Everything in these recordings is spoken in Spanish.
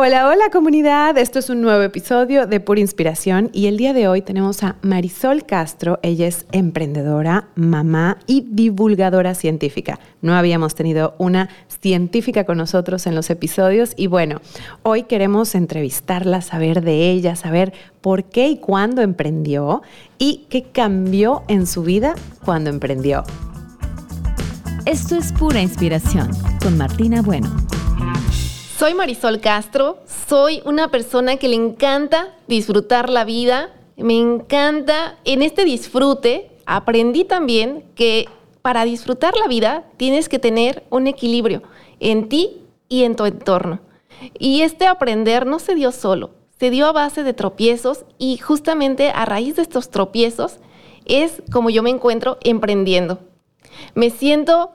Hola, hola comunidad, esto es un nuevo episodio de Pura Inspiración y el día de hoy tenemos a Marisol Castro, ella es emprendedora, mamá y divulgadora científica. No habíamos tenido una científica con nosotros en los episodios y bueno, hoy queremos entrevistarla, saber de ella, saber por qué y cuándo emprendió y qué cambió en su vida cuando emprendió. Esto es Pura Inspiración con Martina Bueno. Soy Marisol Castro, soy una persona que le encanta disfrutar la vida, me encanta en este disfrute, aprendí también que para disfrutar la vida tienes que tener un equilibrio en ti y en tu entorno. Y este aprender no se dio solo, se dio a base de tropiezos y justamente a raíz de estos tropiezos es como yo me encuentro emprendiendo. Me siento,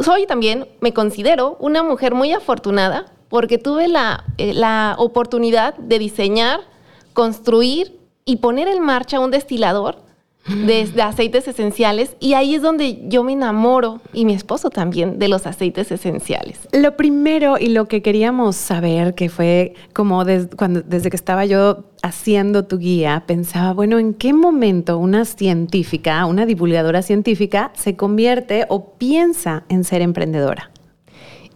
soy también, me considero una mujer muy afortunada porque tuve eh, la, oportunidad de diseñar, construir y poner en marcha un destilador de, aceites esenciales y ahí es donde yo me enamoro y mi esposo también de los aceites esenciales. Lo primero y lo que queríamos saber, que fue como cuando, desde que estaba yo haciendo tu guía, pensaba, bueno, ¿en qué momento una científica, una divulgadora científica se convierte o piensa en ser emprendedora?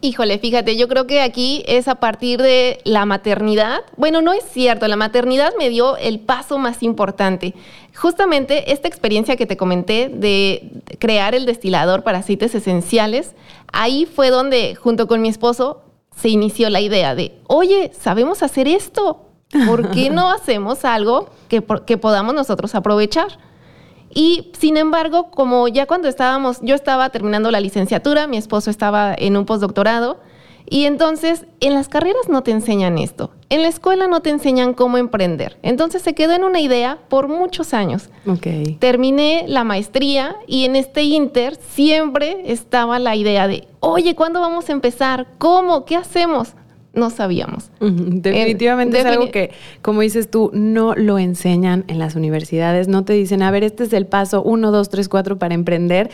Híjole, fíjate, yo creo que aquí es a partir de la maternidad. Bueno, no es cierto, la maternidad me dio el paso más importante. Justamente esta experiencia que te comenté de crear el destilador para aceites esenciales, ahí fue donde junto con mi esposo se inició la idea de, oye, sabemos hacer esto, ¿por qué no hacemos algo que, que podamos nosotros aprovechar? Y sin embargo, como ya cuando estábamos, yo estaba terminando la licenciatura, mi esposo estaba en un postdoctorado, y entonces en las carreras no te enseñan esto, en la escuela no te enseñan cómo emprender. Entonces se quedó en una idea por muchos años. Okay. Terminé la maestría y en este inter siempre estaba la idea de, oye, ¿cuándo vamos a empezar? ¿Cómo? ¿Qué hacemos? No sabíamos. Definitivamente es algo que, como dices tú, no lo enseñan en las universidades, no te dicen, a ver, este es el paso 1, 2, 3, 4 para emprender,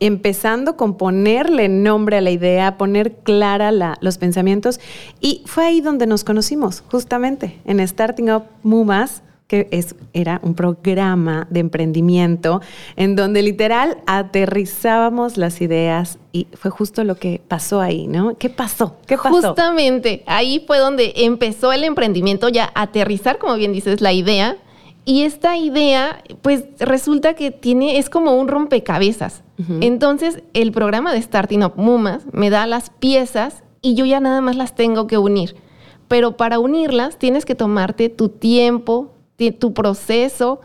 empezando con ponerle nombre a la idea, poner clara los pensamientos. Y fue ahí donde nos conocimos, justamente, en Starting Up Mumas que es, era un programa de emprendimiento en donde literal aterrizábamos las ideas y fue justo lo que pasó ahí, ¿no? ¿Qué pasó? ¿Qué pasó? Justamente, ahí fue donde empezó el emprendimiento, ya aterrizar, como bien dices, la idea. Y esta idea, pues resulta que tiene, es como un rompecabezas. Entonces, el programa de Starting Up Mumas me da las piezas y yo ya nada más las tengo que unir. Pero para unirlas tienes que tomarte tu tiempo, tu proceso.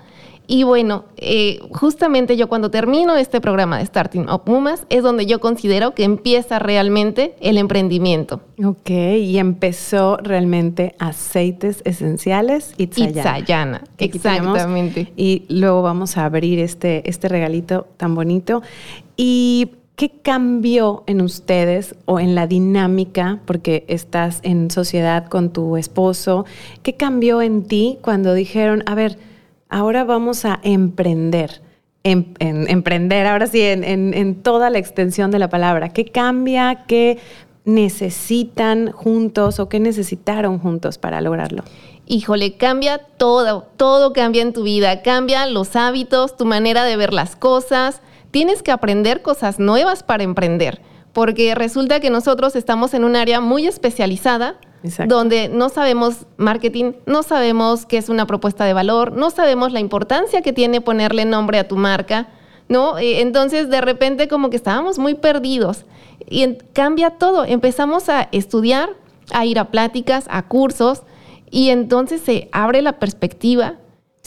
Y bueno, eh, justamente yo cuando termino este programa de Starting Up Mumas es donde yo considero que empieza realmente el emprendimiento. Ok, y empezó realmente aceites esenciales Itzayana. Itzayana, exactamente. Y luego vamos a abrir este, este regalito tan bonito. Y ¿Qué cambió en ustedes o en la dinámica, porque estás en sociedad con tu esposo? ¿Qué cambió en ti cuando dijeron, a ver, ahora vamos a emprender? Em, emprender, ahora sí, en, toda la extensión de la palabra. ¿Qué cambia? ¿Qué necesitan juntos o qué necesitaron juntos para lograrlo? Híjole, cambia todo, todo cambia en tu vida, cambia los hábitos, tu manera de ver las cosas, tienes que aprender cosas nuevas para emprender, porque resulta que nosotros estamos en un área muy especializada, donde no sabemos marketing, no sabemos qué es una propuesta de valor, no sabemos la importancia que tiene ponerle nombre a tu marca, ¿no? Eh, entonces, de repente, como que estábamos muy perdidos. Y cambia todo. Empezamos a estudiar, a ir a pláticas, a cursos, y entonces se abre la perspectiva.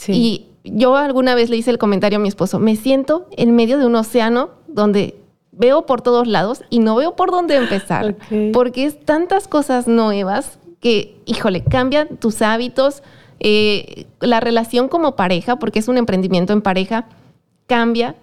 Y yo alguna vez le hice el comentario a mi esposo, me siento en medio de un océano donde veo por todos lados y no veo por dónde empezar, porque es tantas cosas nuevas que, híjole, cambian tus hábitos, eh, la relación como pareja, porque es un emprendimiento en pareja, cambia.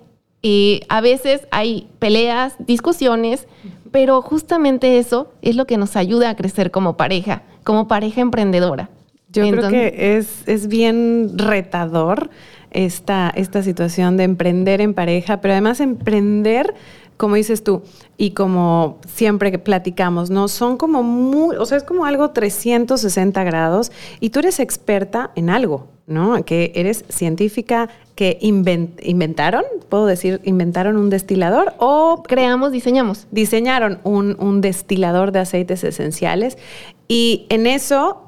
Eh, a veces hay peleas, discusiones, pero justamente eso es lo que nos ayuda a crecer como pareja, como pareja emprendedora. Yo creo que es, es bien retador esta, esta situación de emprender en pareja, pero además emprender como dices tú, y como siempre que platicamos, ¿no? Son como muy, o sea, es como algo 360 grados y tú eres experta en algo, ¿no? Que eres científica, que inventaron, puedo decir, inventaron un destilador o... Creamos, diseñamos. Diseñaron un, un destilador de aceites esenciales y en eso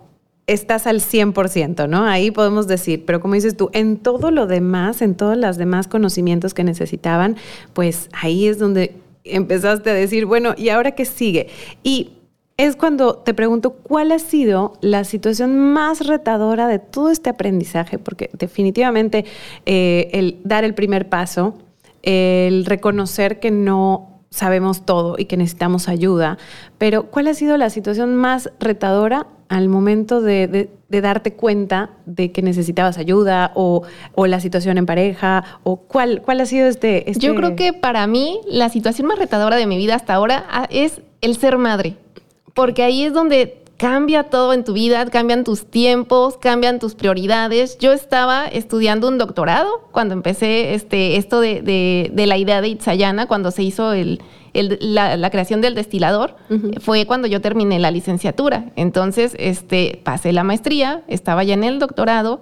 estás al 100%, ¿no? Ahí podemos decir, pero como dices tú, en todo lo demás, en todos los demás conocimientos que necesitaban, pues ahí es donde empezaste a decir, bueno, ¿y ahora qué sigue? Y es cuando te pregunto cuál ha sido la situación más retadora de todo este aprendizaje, porque definitivamente eh, el dar el primer paso, el reconocer que no sabemos todo y que necesitamos ayuda, pero ¿cuál ha sido la situación más retadora al momento de, darte cuenta de que necesitabas ayuda o, la situación en pareja? ¿O cuál, cuál ha sido este, este, Yo creo que para mí la situación más retadora de mi vida hasta ahora ah, es el ser madre, porque ahí es donde cambia todo en tu vida, cambian tus tiempos, cambian tus prioridades. Yo estaba estudiando un doctorado cuando empecé este, esto de, la idea de Itzayana, cuando se hizo el, la, creación del destilador, fue cuando yo terminé la licenciatura. Entonces, este, pasé la maestría, estaba ya en el doctorado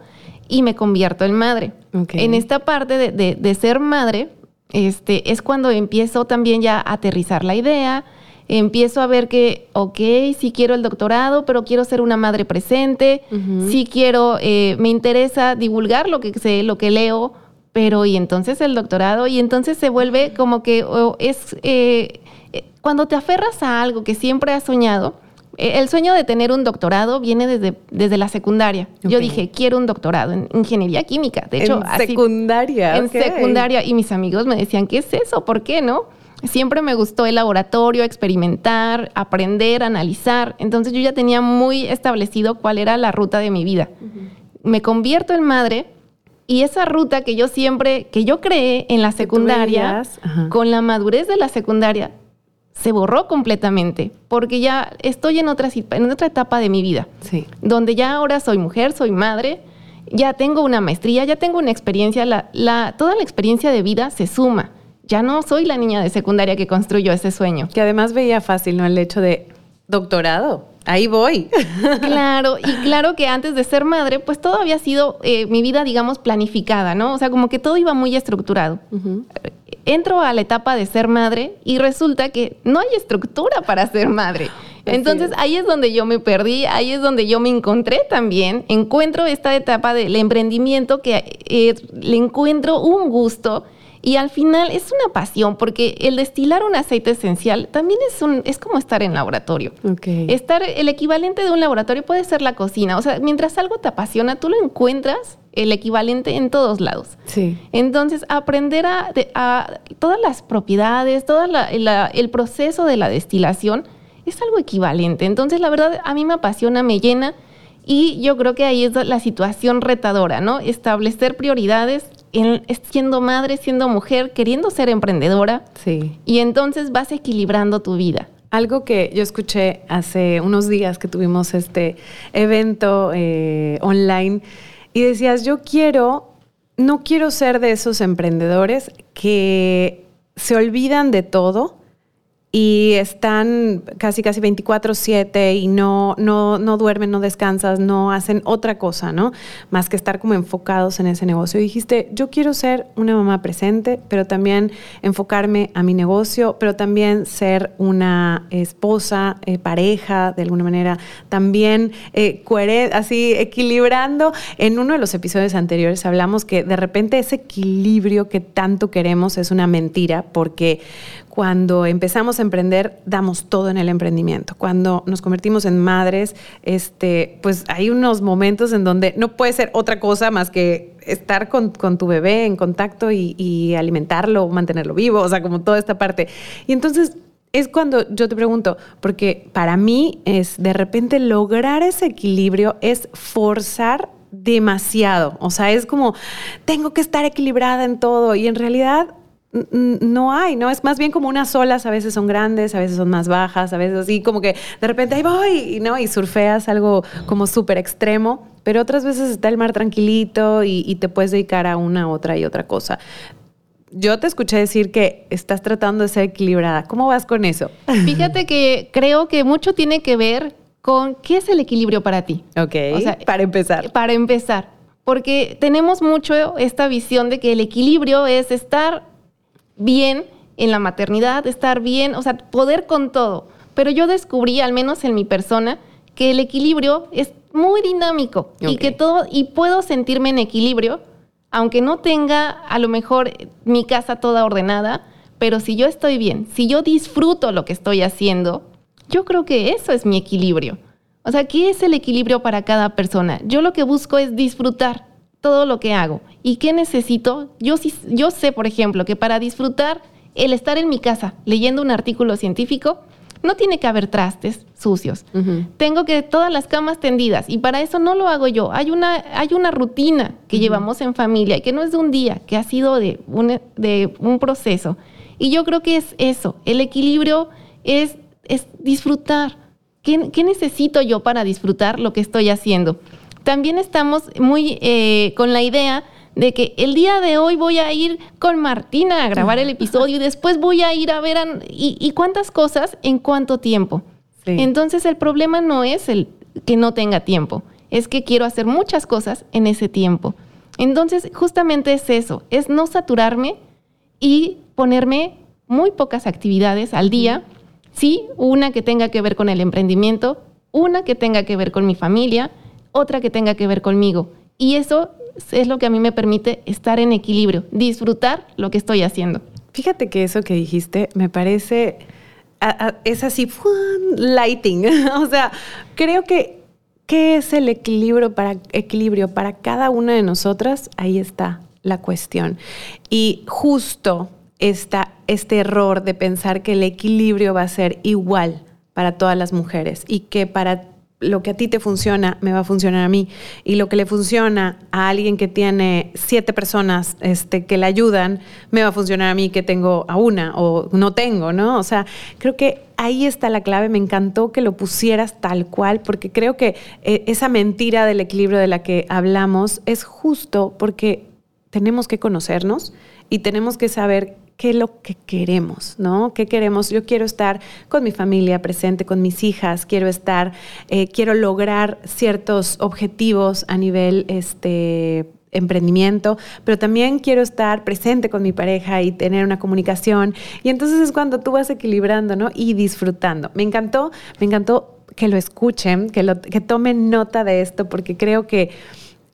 y me convierto en madre. En esta parte de, de, ser madre, este, es cuando empiezo también ya a aterrizar la idea, empiezo a ver que, ok, sí quiero el doctorado, pero quiero ser una madre presente, sí quiero, eh, me interesa divulgar lo que sé, lo que leo, pero y entonces el doctorado, y entonces se vuelve como que es, eh, eh, cuando te aferras a algo que siempre has soñado, el sueño de tener un doctorado viene desde, desde la secundaria. Yo dije, quiero un doctorado en ingeniería química. De hecho, en secundaria. En secundaria. Y mis amigos me decían, ¿qué es eso? ¿Por qué no? Siempre me gustó el laboratorio, experimentar, aprender, analizar. Entonces yo ya tenía muy establecido cuál era la ruta de mi vida. Me convierto en madre y esa ruta que yo siempre, que yo creé en la secundaria, con la madurez de la secundaria, se borró completamente, porque ya estoy en otra, en otra etapa de mi vida, sí. donde ya ahora soy mujer, soy madre, ya tengo una maestría, ya tengo una experiencia, la, toda la experiencia de vida se suma ya no soy la niña de secundaria que construyó ese sueño. Que además veía fácil, ¿no? El hecho de doctorado. Ahí voy. Claro, y claro que antes de ser madre, pues todo había sido eh, mi vida, digamos, planificada, ¿no? O sea, como que todo iba muy estructurado. Entro a la etapa de ser madre y resulta que no hay estructura para ser madre. Entonces ahí es donde yo me perdí, ahí es donde yo me encontré también. Encuentro esta etapa del emprendimiento que eh, le encuentro un gusto y al final es una pasión, porque el destilar un aceite esencial también es, un, es como estar en laboratorio. Estar, el equivalente de un laboratorio puede ser la cocina. O sea, mientras algo te apasiona, tú lo encuentras el equivalente en todos lados. Sí. Entonces, aprender a, todas las propiedades, todo el proceso de la destilación es algo equivalente. Entonces, la verdad, a mí me apasiona, me llena. Y yo creo que ahí es la situación retadora, ¿no? Establecer prioridades siendo madre, siendo mujer, queriendo ser emprendedora. Sí. Y entonces vas equilibrando tu vida. Algo que yo escuché hace unos días que tuvimos este evento eh, online y decías, yo quiero, no quiero ser de esos emprendedores que se olvidan de todo y están casi casi 24/7 y no, no, no duermen, no descansas, no hacen otra cosa, ¿no? Más que estar como enfocados en ese negocio. Y dijiste, yo quiero ser una mamá presente, pero también enfocarme a mi negocio, pero también ser una esposa, eh, pareja, de alguna manera, también eh, así equilibrando. En uno de los episodios anteriores hablamos que de repente ese equilibrio que tanto queremos es una mentira, porque cuando empezamos a emprender, damos todo en el emprendimiento. Cuando nos convertimos en madres, este, pues hay unos momentos en donde no puede ser otra cosa más que estar con, tu bebé en contacto y, y alimentarlo, mantenerlo vivo, o sea, como toda esta parte. Y entonces es cuando yo te pregunto, porque para mí es de repente lograr ese equilibrio es forzar demasiado. O sea, es como, tengo que estar equilibrada en todo y en realidad no hay, ¿no? Es más bien como unas olas, a veces son grandes, a veces son más bajas, a veces así como que de repente ahí voy, ¿no? Y surfeas algo como súper extremo, pero otras veces está el mar tranquilito y, te puedes dedicar a una, otra y otra cosa. yo te escuché decir que estás tratando de ser equilibrada. ¿Cómo vas con eso? Fíjate que creo que mucho tiene que ver con qué es el equilibrio para ti. Ok, para empezar. Para empezar, porque tenemos mucho esta visión de que el equilibrio es estar bien en la maternidad, estar bien, o sea, poder con todo. Pero yo descubrí, al menos en mi persona, que el equilibrio es muy dinámico y que todo, y puedo sentirme en equilibrio, aunque no tenga a lo mejor mi casa toda ordenada, pero si yo estoy bien, si yo disfruto lo que estoy haciendo, yo creo que eso es mi equilibrio. O sea, ¿qué es el equilibrio para cada persona? Yo lo que busco es disfrutar todo lo que hago. ¿Y qué necesito? Yo, yo sé, por ejemplo, que para disfrutar el estar en mi casa leyendo un artículo científico, no tiene que haber trastes sucios. Tengo que todas las camas tendidas y para eso no lo hago yo. Hay una, hay una rutina que llevamos en familia y que no es de un día, que ha sido de un, de un proceso. Y yo creo que es eso. El equilibrio es, es disfrutar. ¿Qué, ¿Qué, necesito yo para disfrutar lo que estoy haciendo? También estamos muy eh, con la idea de que el día de hoy voy a ir con Martina a grabar el episodio y después voy a ir a ver y, cuántas cosas en cuánto tiempo. Entonces el problema no es el que no tenga tiempo, es que quiero hacer muchas cosas en ese tiempo. Entonces justamente es eso, es no saturarme y ponerme muy pocas actividades al día. Sí, una que tenga que ver con el emprendimiento, una que tenga que ver con mi familia, otra que tenga que ver conmigo. Y eso es lo que a mí me permite estar en equilibrio, disfrutar lo que estoy haciendo. Fíjate que eso que dijiste me parece, es así, lighting. o sea, creo que, ¿qué es el equilibrio para, equilibrio para cada una de nosotras? Ahí está la cuestión. Y justo está este error de pensar que el equilibrio va a ser igual para todas las mujeres y que para lo que a ti te funciona me va a funcionar a mí y lo que le funciona a alguien que tiene siete personas este, que le ayudan me va a funcionar a mí que tengo a una o no tengo, ¿no? O sea, creo que ahí está la clave. Me encantó que lo pusieras tal cual porque creo que eh, esa mentira del equilibrio de la que hablamos es justo porque tenemos que conocernos y tenemos que saber qué es lo que queremos, ¿no? ¿Qué queremos? Yo quiero estar con mi familia presente, con mis hijas, quiero estar, eh, quiero lograr ciertos objetivos a nivel este, emprendimiento, pero también quiero estar presente con mi pareja y tener una comunicación. Y entonces es cuando tú vas equilibrando, ¿no? Y disfrutando. Me encantó, me encantó que lo escuchen, que, lo, que tomen nota de esto, porque creo que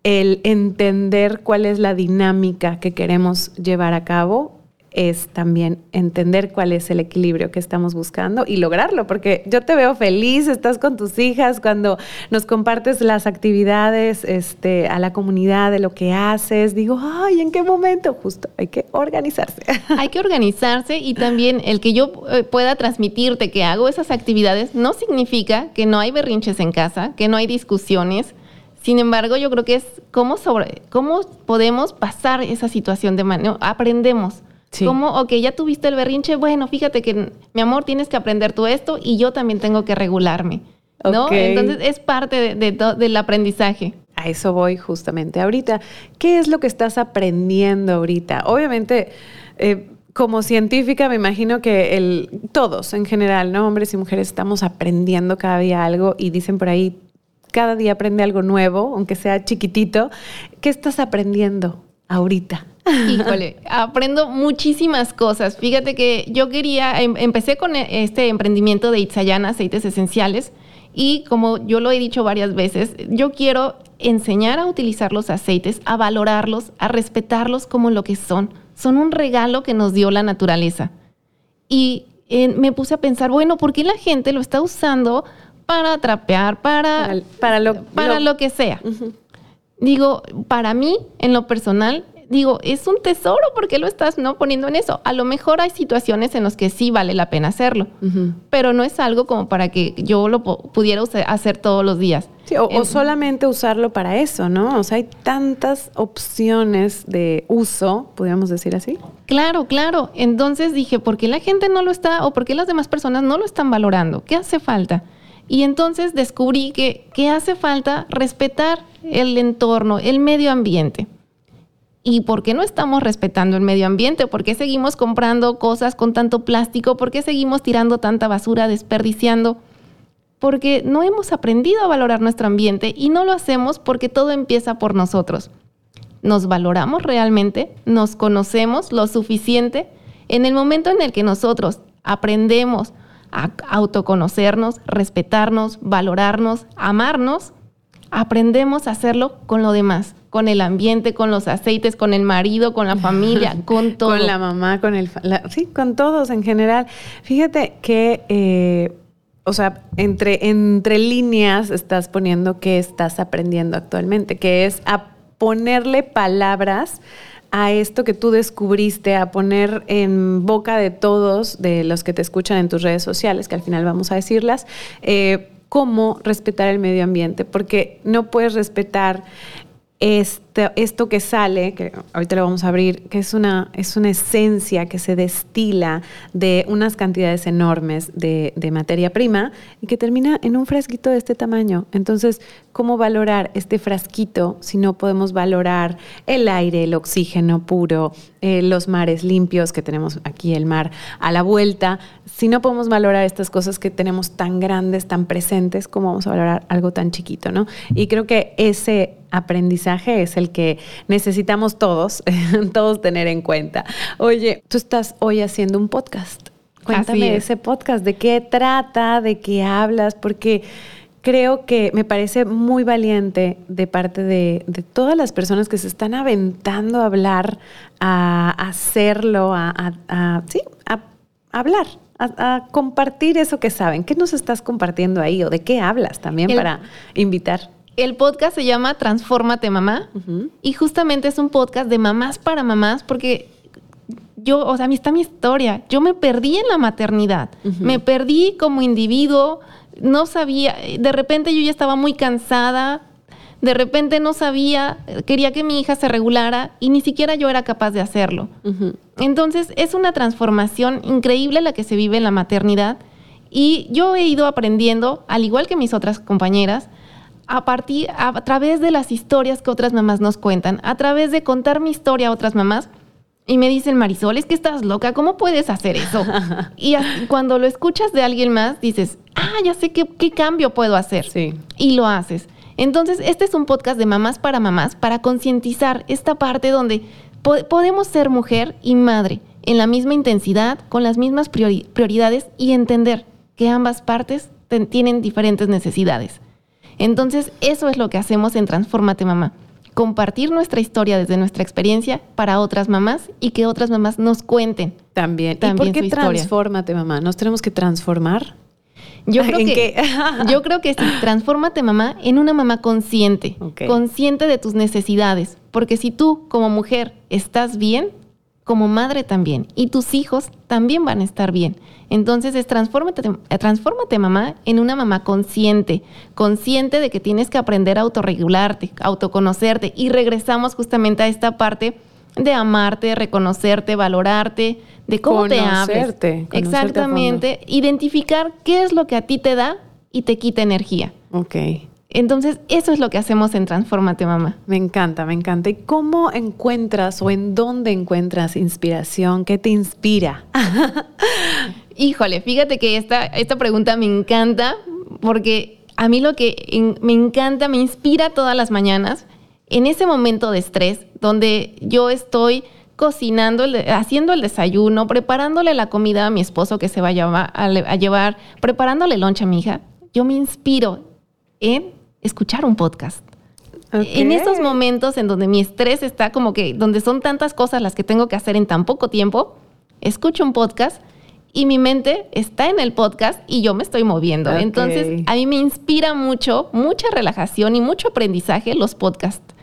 el entender cuál es la dinámica que queremos llevar a cabo es también entender cuál es el equilibrio que estamos buscando y lograrlo, porque yo te veo feliz, estás con tus hijas cuando nos compartes las actividades este, a la comunidad de lo que haces, digo, ay, ¿en qué momento? Justo, hay que organizarse. Hay que organizarse y también el que yo eh, pueda transmitirte que hago esas actividades no significa que no hay berrinches en casa, que no hay discusiones. Sin embargo, yo creo que es cómo, cómo podemos pasar esa situación de manera, aprendemos como, ok, ya tuviste el berrinche, bueno, fíjate que, mi amor, tienes que aprender tú esto y yo también tengo que regularme, ¿no? Entonces es parte de, del aprendizaje. A eso voy justamente ahorita. ¿Qué es lo que estás aprendiendo ahorita? Obviamente, eh, como científica me imagino que el, todos en general, ¿no? Hombres y mujeres estamos aprendiendo cada día algo y dicen por ahí, cada día aprende algo nuevo, aunque sea chiquitito. ¿Qué estás aprendiendo ahorita? Híjole, aprendo muchísimas cosas. Fíjate que yo quería, em, empecé con e, este emprendimiento de Itzayana, aceites esenciales, y como yo lo he dicho varias veces, yo quiero enseñar a utilizar los aceites, a valorarlos, a respetarlos como lo que son. Son un regalo que nos dio la naturaleza. Y me puse a pensar, bueno, ¿por qué la gente lo está usando para trapear, para, para, lo, para lo, que sea? Digo, para mí, en lo personal, digo, es un tesoro, porque lo estás no poniendo en eso? A lo mejor hay situaciones en las que sí vale la pena hacerlo, pero no es algo como para que yo lo pudiera hacer todos los días. o, solamente usarlo para eso, ¿no? O sea, hay tantas opciones de uso, podríamos decir así. Claro, claro. Entonces dije, ¿por qué la gente no lo está o por qué las demás personas no lo están valorando? ¿Qué hace falta? Y entonces descubrí que, que hace falta respetar el entorno, el medio ambiente. ¿Y por qué no estamos respetando el medio ambiente? ¿Por qué seguimos comprando cosas con tanto plástico? ¿Por qué seguimos tirando tanta basura, desperdiciando? Porque no hemos aprendido a valorar nuestro ambiente y no lo hacemos porque todo empieza por nosotros. ¿Nos valoramos realmente? ¿Nos conocemos lo suficiente? En el momento en el que nosotros aprendemos a autoconocernos, respetarnos, valorarnos, amarnos, aprendemos a hacerlo con lo demás con el ambiente, con los aceites, con el marido, con la familia, con todo. con la mamá, con el... sí, con todos en general. Fíjate que... Eh, o sea, entre, entre líneas estás poniendo que estás aprendiendo actualmente, que es a ponerle palabras a esto que tú descubriste, a poner en boca de todos, de los que te escuchan en tus redes sociales, que al final vamos a decirlas, eh, cómo respetar el medio ambiente, porque no puedes respetar este, esto que sale, que ahorita lo vamos a abrir, que es una, es una esencia que se destila de unas cantidades enormes de, de, materia prima y que termina en un frasquito de este tamaño. Entonces, ¿cómo valorar este frasquito si no podemos valorar el aire, el oxígeno puro, eh, los mares limpios que tenemos aquí, el mar a la vuelta? Si no podemos valorar estas cosas que tenemos tan grandes, tan presentes, ¿cómo vamos a valorar algo tan chiquito? ¿no? Y creo que ese aprendizaje es el que necesitamos todos, todos tener en cuenta. Oye, tú estás hoy haciendo un podcast. Cuéntame ese podcast, de qué trata, de qué hablas, porque creo que me parece muy valiente de parte de, todas las personas que se están aventando a hablar, a, hacerlo, a, sí, a, hablar, a, compartir eso que saben. ¿Qué nos estás compartiendo ahí o de qué hablas también para invitar? El podcast se llama Transfórmate Mamá. Y justamente es un podcast de mamás para mamás porque yo, o sea, a mí está mi historia. Yo me perdí en la maternidad, me perdí como individuo, no sabía, de repente yo ya estaba muy cansada, de repente no sabía, quería que mi hija se regulara y ni siquiera yo era capaz de hacerlo. Entonces es una transformación increíble la que se vive en la maternidad. Y yo he ido aprendiendo, al igual que mis otras compañeras, a partir, a, través de las historias que otras mamás nos cuentan, a través de contar mi historia a otras mamás. Y me dicen, Marisol, es que estás loca, ¿cómo puedes hacer eso? y cuando lo escuchas de alguien más, dices, ah, ya sé qué, qué cambio puedo hacer. Sí. Y lo haces. Entonces, este es un podcast de mamás para mamás, para concientizar esta parte donde podemos ser mujer y madre en la misma intensidad, con las mismas prioridades y entender que ambas partes tienen diferentes necesidades. Entonces, eso es lo que hacemos en Transformate Mamá. Compartir nuestra historia desde nuestra experiencia para otras mamás y que otras mamás nos cuenten. También. también ¿Y por qué Transformate Mamá? ¿Nos tenemos que transformar? Yo creo, que, yo creo que sí, transfórmate mamá en una mamá consciente, consciente de tus necesidades, porque si tú como mujer estás bien, como madre también, y tus hijos también van a estar bien. Entonces es transfórmate, eh, transfórmate mamá en una mamá consciente, consciente de que tienes que aprender a autorregularte, autoconocerte, y regresamos justamente a esta parte de amarte, reconocerte, valorarte, de cómo te hables. Exactamente, identificar qué es lo que a ti te da y te quita energía. Ok. Entonces, eso es lo que hacemos en Transformate Mamá. Me encanta, me encanta. ¿Y cómo encuentras o en dónde encuentras inspiración? ¿Qué te inspira? Híjole, fíjate que esta, esta pregunta me encanta porque a mí lo que me encanta, me inspira todas las mañanas, en ese momento de estrés, donde yo estoy cocinando, haciendo el desayuno, preparándole la comida a mi esposo que se va a llevar, preparándole lonche a mi hija, yo me inspiro en escuchar un podcast. En esos momentos en donde mi estrés está como que, donde son tantas cosas las que tengo que hacer en tan poco tiempo, escucho un podcast y mi mente está en el podcast y yo me estoy moviendo. Entonces, a mí me inspira mucho, mucha relajación y mucho aprendizaje los podcasts.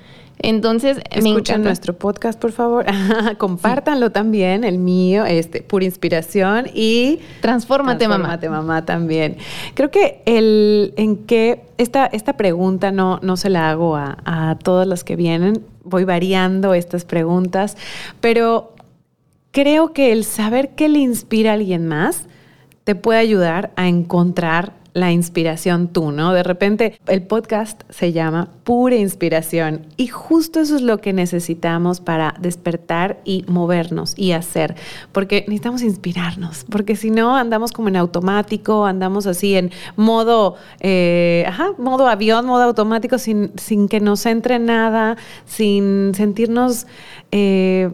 Entonces, escuchen nuestro podcast, por favor. Compártanlo también, el mío, este, pura inspiración y transfórmate, mamá. mamá también. Creo que el en que esta, esta pregunta no, no se la hago a, a todos los que vienen. Voy variando estas preguntas, pero creo que el saber qué le inspira a alguien más te puede ayudar a encontrar la inspiración tú, ¿no? De repente el podcast se llama Pura Inspiración y justo eso es lo que necesitamos para despertar y movernos y hacer, porque necesitamos inspirarnos, porque si no andamos como en automático, andamos así en modo, eh, ajá, modo avión, modo automático, sin, sin que nos entre nada, sin sentirnos... Eh,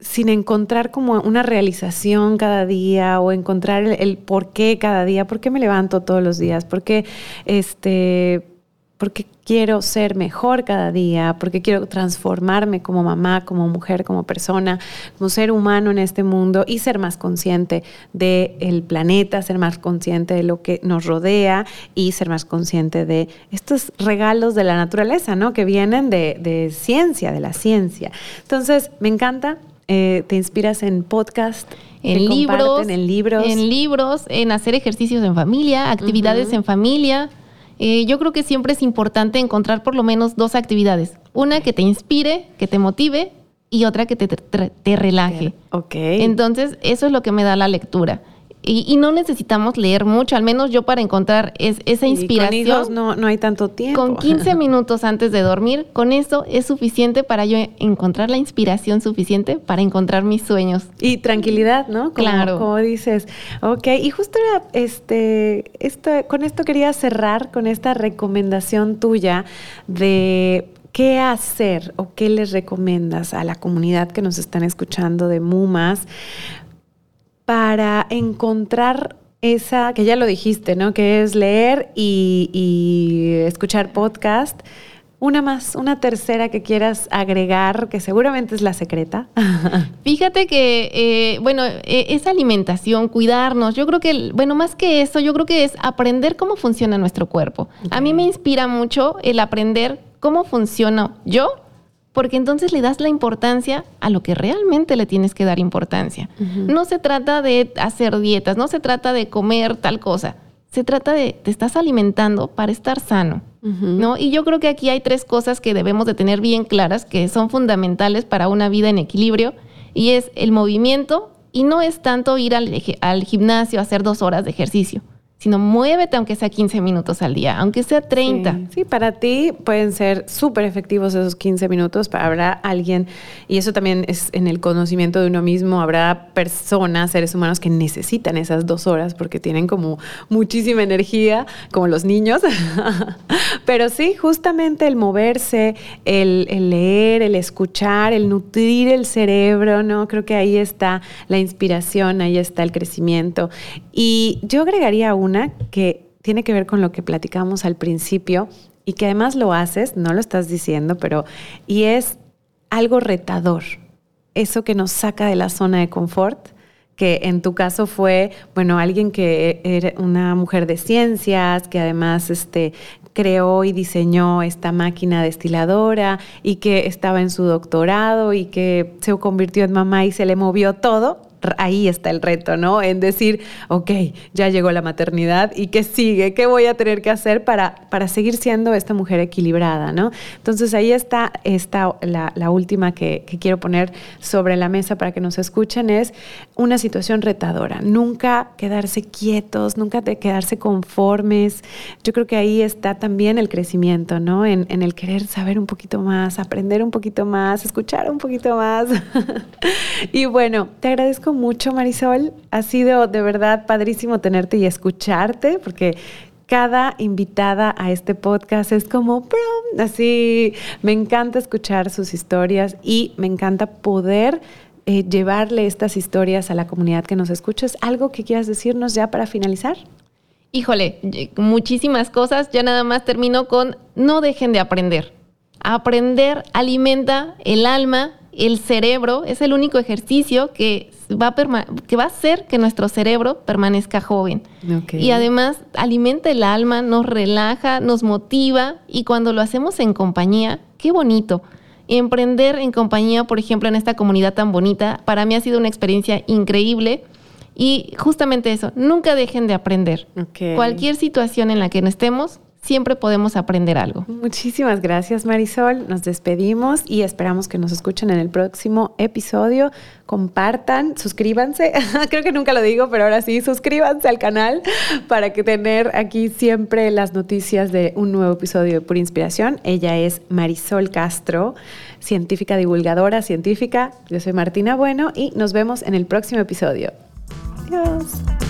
sin encontrar como una realización cada día o encontrar el, por qué cada día, por qué me levanto todos los días, por qué, este, quiero ser mejor cada día, porque quiero transformarme como mamá, como mujer, como persona, como ser humano en este mundo y ser más consciente del planeta, ser más consciente de lo que nos rodea y ser más consciente de estos regalos de la naturaleza, ¿no? Que vienen de, de ciencia, de la ciencia. Entonces, me encanta eh, te inspiras en podcast, en libros, en libros, en libros, en hacer ejercicios en familia, actividades en familia. Eh, yo creo que siempre es importante encontrar por lo menos dos actividades. Una que te inspire, que te motive y otra que te, te relaje. Ok. Entonces, eso es lo que me da la lectura. Y, no necesitamos leer mucho, al menos yo para encontrar esa inspiración. con no, no hay tanto tiempo. Con 15 minutos antes de dormir, con eso es suficiente para yo encontrar la inspiración suficiente para encontrar mis sueños. Y tranquilidad, ¿no? claro. Como dices. Ok, y justo era, este, esto, con esto quería cerrar con esta recomendación tuya de ¿Qué hacer o qué les recomiendas a la comunidad que nos están escuchando de Mumas para encontrar esa, que ya lo dijiste, ¿no? Que es leer y, escuchar podcast. Una más, una tercera que quieras agregar, que seguramente es la secreta. Fíjate que, eh, bueno, e, es alimentación, cuidarnos. Yo creo que, bueno, más que eso, yo creo que es aprender cómo funciona nuestro cuerpo. A mí me inspira mucho el aprender cómo funciona yo porque entonces le das la importancia a lo que realmente le tienes que dar importancia. No se trata de hacer dietas, no se trata de comer tal cosa, se trata de te estás alimentando para estar sano, ¿no? Y yo creo que aquí hay tres cosas que debemos de tener bien claras que son fundamentales para una vida en equilibrio y es el movimiento y no es tanto ir al, al gimnasio a hacer dos horas de ejercicio sino muévete aunque sea 15 minutos al día, aunque sea 30. Sí, para ti pueden ser súper efectivos esos 15 minutos, pero habrá alguien, y eso también es en el conocimiento de uno mismo, habrá personas, seres humanos que necesitan esas dos horas porque tienen como muchísima energía, como los niños. pero sí, justamente el moverse, el, el leer, el escuchar, el nutrir el cerebro, ¿no? Creo que ahí está la inspiración, ahí está el crecimiento. Y yo agregaría un una que tiene que ver con lo que platicamos al principio y que además lo haces, no lo estás diciendo, pero y es algo retador, eso que nos saca de la zona de confort, que en tu caso fue, bueno, alguien que era una mujer de ciencias, que además este, creó y diseñó esta máquina destiladora y que estaba en su doctorado y que se convirtió en mamá y se le movió todo ahí está el reto, ¿no? En decir, ok, ya llegó la maternidad y qué sigue, qué voy a tener que hacer para, para seguir siendo esta mujer equilibrada, ¿no? Entonces ahí está, la, última que, quiero poner sobre la mesa para que nos escuchen, es una situación retadora. Nunca quedarse quietos, nunca quedarse conformes. Yo creo que ahí está también el crecimiento, ¿no? En, en el querer saber un poquito más, aprender un poquito más, escuchar un poquito más. y bueno, te agradezco mucho, Marisol. Ha sido de verdad padrísimo tenerte y escucharte, porque cada invitada a este podcast es como, así, me encanta escuchar sus historias y me encanta poder eh, llevarle estas historias a la comunidad que nos escucha. algo que quieras decirnos ya para finalizar? Híjole, muchísimas cosas. Ya nada más termino con no dejen de aprender. Aprender alimenta el alma, el cerebro, es el único ejercicio que va a, que va a hacer que nuestro cerebro permanezca joven. Y además alimenta el alma, nos relaja, nos motiva y cuando lo hacemos en compañía, qué bonito. Emprender en compañía, por ejemplo, en esta comunidad tan bonita, para mí ha sido una experiencia increíble. Y justamente eso, nunca dejen de aprender. Cualquier situación en la que no estemos, siempre podemos aprender algo. Muchísimas gracias Marisol, nos despedimos y esperamos que nos escuchen en el próximo episodio. Compartan, suscríbanse, creo que nunca lo digo, pero ahora sí, suscríbanse al canal para que tener aquí siempre las noticias de un nuevo episodio de Pura Inspiración. Ella es Marisol Castro, científica divulgadora científica. Yo soy Martina Bueno y nos vemos en el próximo episodio. Adiós.